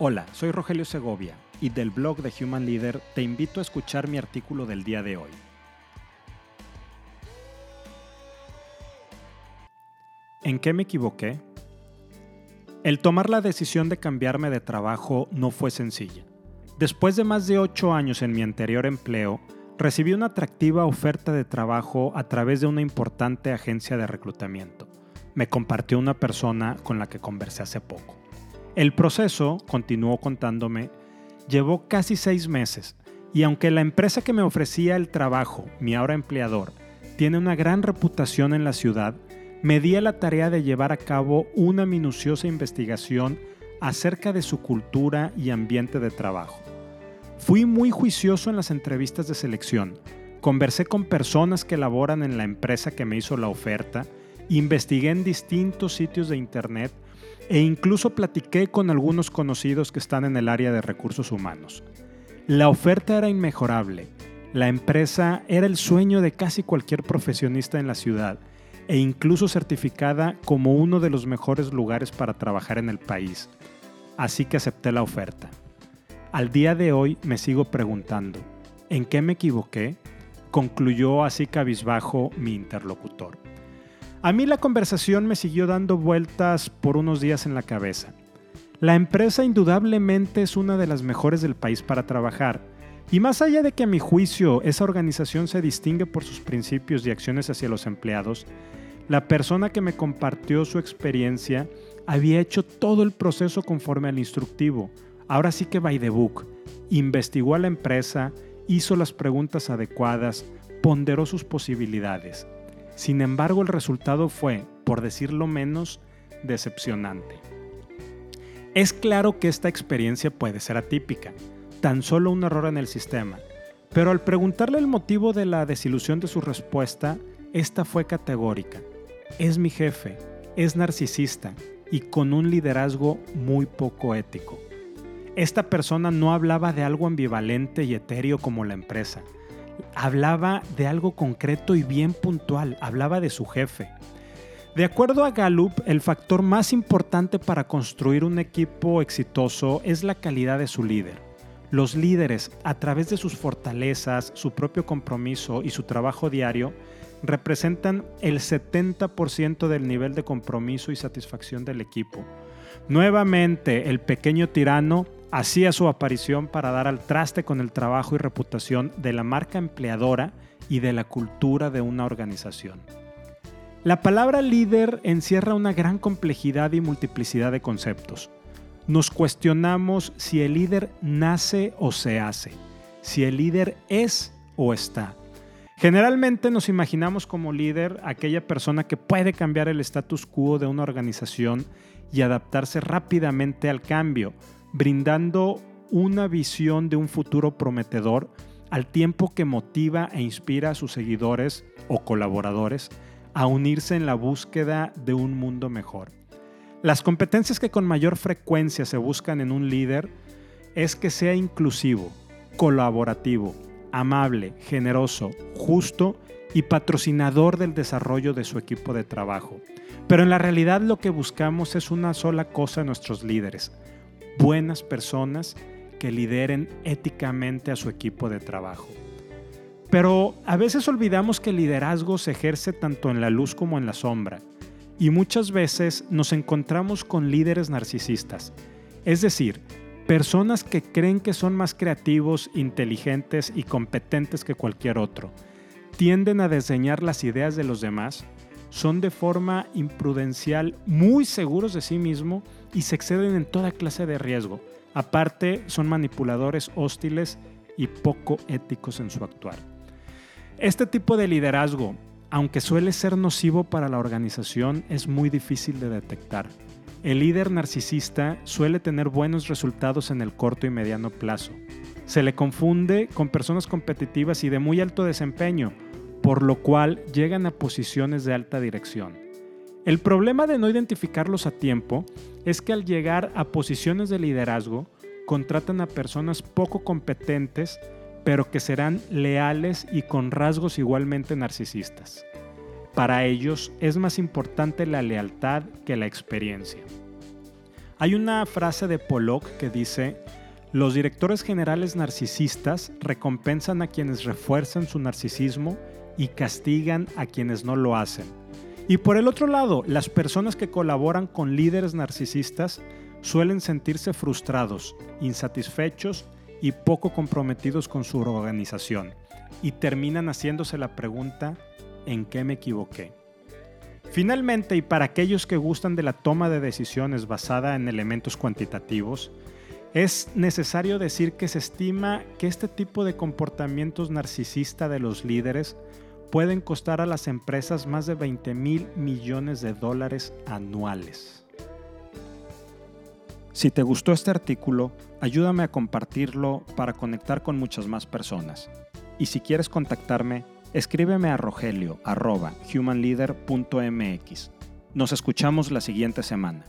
Hola, soy Rogelio Segovia y del blog de Human Leader te invito a escuchar mi artículo del día de hoy. ¿En qué me equivoqué? El tomar la decisión de cambiarme de trabajo no fue sencilla. Después de más de 8 años en mi anterior empleo, recibí una atractiva oferta de trabajo a través de una importante agencia de reclutamiento. Me compartió una persona con la que conversé hace poco. El proceso, continuó contándome, llevó casi seis meses y aunque la empresa que me ofrecía el trabajo, mi ahora empleador, tiene una gran reputación en la ciudad, me di a la tarea de llevar a cabo una minuciosa investigación acerca de su cultura y ambiente de trabajo. Fui muy juicioso en las entrevistas de selección, conversé con personas que laboran en la empresa que me hizo la oferta, investigué en distintos sitios de internet e incluso platiqué con algunos conocidos que están en el área de recursos humanos. La oferta era inmejorable, la empresa era el sueño de casi cualquier profesionista en la ciudad e incluso certificada como uno de los mejores lugares para trabajar en el país. Así que acepté la oferta. Al día de hoy me sigo preguntando, ¿en qué me equivoqué? Concluyó así cabizbajo mi interlocutor. A mí la conversación me siguió dando vueltas por unos días en la cabeza. La empresa indudablemente es una de las mejores del país para trabajar, y más allá de que a mi juicio esa organización se distingue por sus principios y acciones hacia los empleados, la persona que me compartió su experiencia había hecho todo el proceso conforme al instructivo, ahora sí que by the book, investigó a la empresa, hizo las preguntas adecuadas, ponderó sus posibilidades. Sin embargo, el resultado fue, por decirlo menos, decepcionante. Es claro que esta experiencia puede ser atípica, tan solo un error en el sistema, pero al preguntarle el motivo de la desilusión de su respuesta, esta fue categórica. Es mi jefe, es narcisista y con un liderazgo muy poco ético. Esta persona no hablaba de algo ambivalente y etéreo como la empresa, hablaba de algo concreto y bien puntual, hablaba de su jefe. De acuerdo a Gallup, el factor más importante para construir un equipo exitoso es la calidad de su líder. Los líderes, a través de sus fortalezas, su propio compromiso y su trabajo diario, representan el 70% del nivel de compromiso y satisfacción del equipo. Nuevamente, el pequeño tirano hacía su aparición para dar al traste con el trabajo y reputación de la marca empleadora y de la cultura de una organización. La palabra líder encierra una gran complejidad y multiplicidad de conceptos. Nos cuestionamos si el líder nace o se hace, si el líder es o está. Generalmente nos imaginamos como líder aquella persona que puede cambiar el status quo de una organización y adaptarse rápidamente al cambio, brindando una visión de un futuro prometedor al tiempo que motiva e inspira a sus seguidores o colaboradores a unirse en la búsqueda de un mundo mejor. Las competencias que con mayor frecuencia se buscan en un líder es que sea inclusivo, colaborativo, amable, generoso, justo y patrocinador del desarrollo de su equipo de trabajo. Pero en la realidad lo que buscamos es una sola cosa en nuestros líderes, buenas personas que lideren éticamente a su equipo de trabajo. Pero a veces olvidamos que el liderazgo se ejerce tanto en la luz como en la sombra, y muchas veces nos encontramos con líderes narcisistas, es decir, personas que creen que son más creativos, inteligentes y competentes que cualquier otro, tienden a diseñar las ideas de los demás, son de forma imprudencial muy seguros de sí mismo y se exceden en toda clase de riesgo. Aparte, son manipuladores hostiles y poco éticos en su actuar. Este tipo de liderazgo, aunque suele ser nocivo para la organización, es muy difícil de detectar. El líder narcisista suele tener buenos resultados en el corto y mediano plazo. Se le confunde con personas competitivas y de muy alto desempeño, por lo cual llegan a posiciones de alta dirección. El problema de no identificarlos a tiempo es que al llegar a posiciones de liderazgo, contratan a personas poco competentes, pero que serán leales y con rasgos igualmente narcisistas. Para ellos es más importante la lealtad que la experiencia. Hay una frase de Pollock que dice, los directores generales narcisistas recompensan a quienes refuerzan su narcisismo y castigan a quienes no lo hacen. Y por el otro lado, las personas que colaboran con líderes narcisistas suelen sentirse frustrados, insatisfechos y poco comprometidos con su organización y terminan haciéndose la pregunta ¿en qué me equivoqué? Finalmente, y para aquellos que gustan de la toma de decisiones basada en elementos cuantitativos, es necesario decir que se estima que este tipo de comportamientos narcisista de los líderes pueden costar a las empresas más de 20 mil millones de dólares anuales. Si te gustó este artículo, ayúdame a compartirlo para conectar con muchas más personas. Y si quieres contactarme, escríbeme a rogelio.humanleader.mx. Nos escuchamos la siguiente semana.